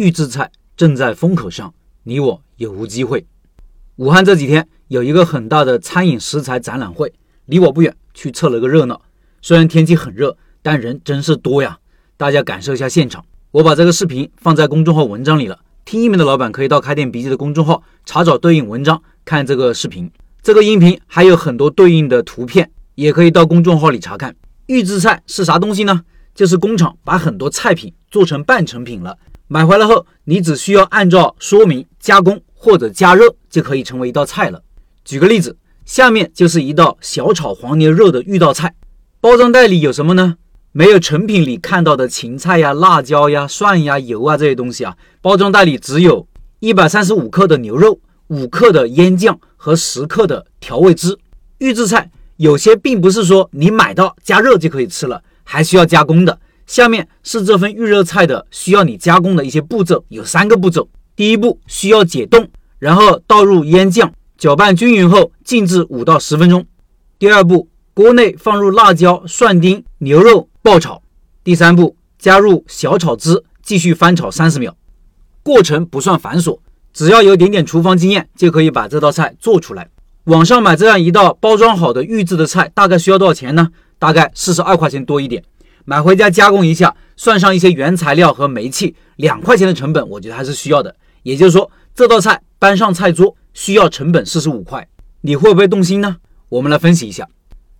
预制菜正在风口上，你我有无机会？武汉这几天有一个很大的餐饮食材展览会，离我不远，去凑了个热闹。虽然天气很热，但人真是多呀！大家感受一下现场。我把这个视频放在公众号文章里了，听音频的老板可以到开店笔记的公众号查找对应文章看这个视频。这个音频还有很多对应的图片，也可以到公众号里查看。预制菜是啥东西呢？就是工厂把很多菜品做成半成品了，买回来后你只需要按照说明加工或者加热，就可以成为一道菜了。举个例子，下面就是一道小炒黄牛肉的预制菜，包装袋里有什么呢？没有成品里看到的芹菜呀、辣椒呀、蒜呀、油啊这些东西啊，包装袋里只有一百三十五克的牛肉、五克的腌酱和十克的调味汁。预制菜有些并不是说你买到加热就可以吃了，还需要加工的。下面是这份预热菜的需要你加工的一些步骤，有三个步骤。第一步需要解冻，然后倒入腌酱，搅拌均匀后静置五到十分钟。第二步，锅内放入辣椒、蒜丁、牛肉。爆炒，第三步加入小炒汁，继续翻炒三十秒。过程不算繁琐，只要有点点厨房经验，就可以把这道菜做出来。网上买这样一道包装好的预制的菜，大概需要多少钱呢？大概四十二块钱多一点。买回家加工一下，算上一些原材料和煤气，两块钱的成本，我觉得还是需要的。也就是说，这道菜搬上菜桌需要成本四十五块。你会不会动心呢？我们来分析一下。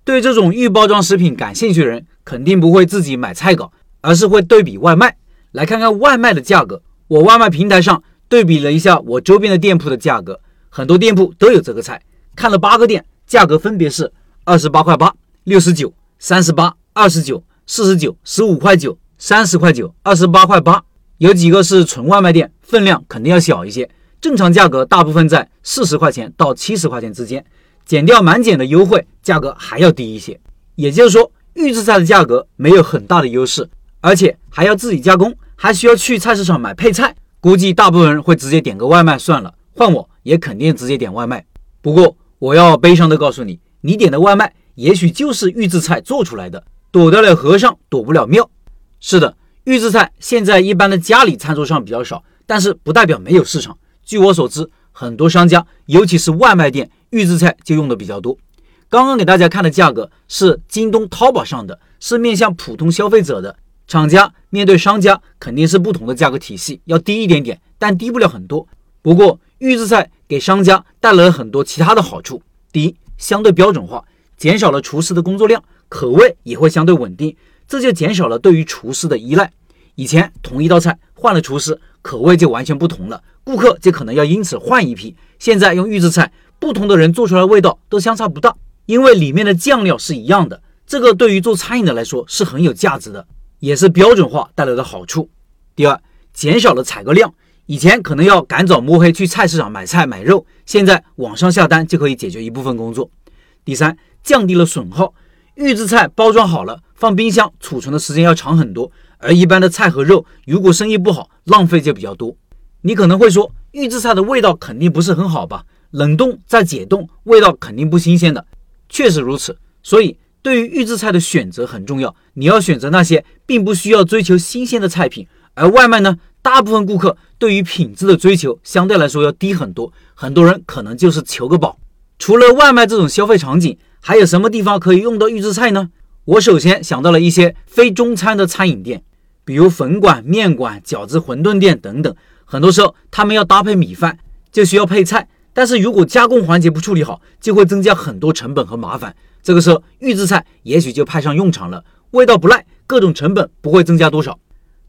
对这种预包装食品感兴趣的人，肯定不会自己买菜稿，而是会对比外卖，来看看外卖的价格。我外卖平台上对比了一下我周边的店铺的价格，很多店铺都有这个菜。看了八个店，价格分别是二十八块八、六十九、三十八、二十九、四十九、十五块九、三十块九、二十八块八。有几个是纯外卖店，分量肯定要小一些。正常价格大部分在四十块钱到七十块钱之间。减掉满减的优惠，价格还要低一些。也就是说，预制菜的价格没有很大的优势，而且还要自己加工，还需要去菜市场买配菜。估计大部分人会直接点个外卖算了。换我也肯定直接点外卖。不过我要悲伤的告诉你，你点的外卖也许就是预制菜做出来的。躲得了和尚躲不了庙。是的，预制菜现在一般的家里餐桌上比较少，但是不代表没有市场。据我所知，很多商家，尤其是外卖店。预制菜就用的比较多。刚刚给大家看的价格是京东、淘宝上的，是面向普通消费者的。厂家面对商家肯定是不同的价格体系，要低一点点，但低不了很多。不过预制菜给商家带来了很多其他的好处：第一，相对标准化，减少了厨师的工作量，口味也会相对稳定，这就减少了对于厨师的依赖。以前同一道菜换了厨师，口味就完全不同了，顾客就可能要因此换一批。现在用预制菜。不同的人做出来的味道都相差不大，因为里面的酱料是一样的。这个对于做餐饮的来说是很有价值的，也是标准化带来的好处。第二，减少了采购量，以前可能要赶早摸黑去菜市场买菜买肉，现在网上下单就可以解决一部分工作。第三，降低了损耗，预制菜包装好了放冰箱储存的时间要长很多，而一般的菜和肉如果生意不好，浪费就比较多。你可能会说，预制菜的味道肯定不是很好吧？冷冻再解冻，味道肯定不新鲜的，确实如此。所以，对于预制菜的选择很重要，你要选择那些并不需要追求新鲜的菜品。而外卖呢，大部分顾客对于品质的追求相对来说要低很多，很多人可能就是求个饱。除了外卖这种消费场景，还有什么地方可以用到预制菜呢？我首先想到了一些非中餐的餐饮店，比如粉馆、面馆、饺子、馄饨店等等。很多时候，他们要搭配米饭，就需要配菜。但是如果加工环节不处理好，就会增加很多成本和麻烦。这个时候，预制菜也许就派上用场了，味道不赖，各种成本不会增加多少。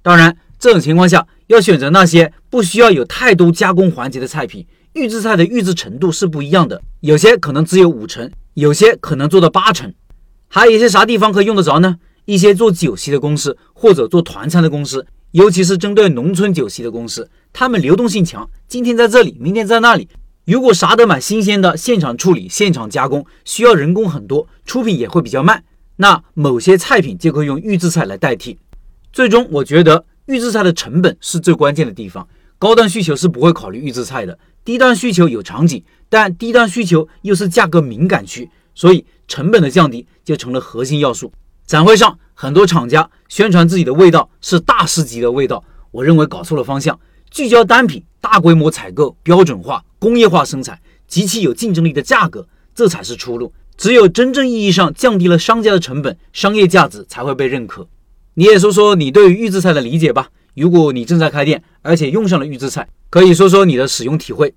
当然，这种情况下要选择那些不需要有太多加工环节的菜品。预制菜的预制程度是不一样的，有些可能只有五成，有些可能做到八成。还有一些啥地方可以用得着呢？一些做酒席的公司或者做团餐的公司，尤其是针对农村酒席的公司，他们流动性强，今天在这里，明天在那里。如果啥都买新鲜的，现场处理、现场加工，需要人工很多，出品也会比较慢。那某些菜品就可以用预制菜来代替。最终，我觉得预制菜的成本是最关键的地方。高端需求是不会考虑预制菜的。低端需求有场景但低端需求又是价格敏感区所以成本的降低就成了核心要素。展会上很多厂家宣传自己的味道是大师级的味道我认为搞错了方向。聚焦单品大规模采购标准化工业化生产极其有竞争力的价格这才是出路。只有真正意义上降低了商家的成本商业价值才会被认可。你也说说你对于预制菜的理解吧。如果你正在开店而且用上了预制菜可以说说你的使用体会。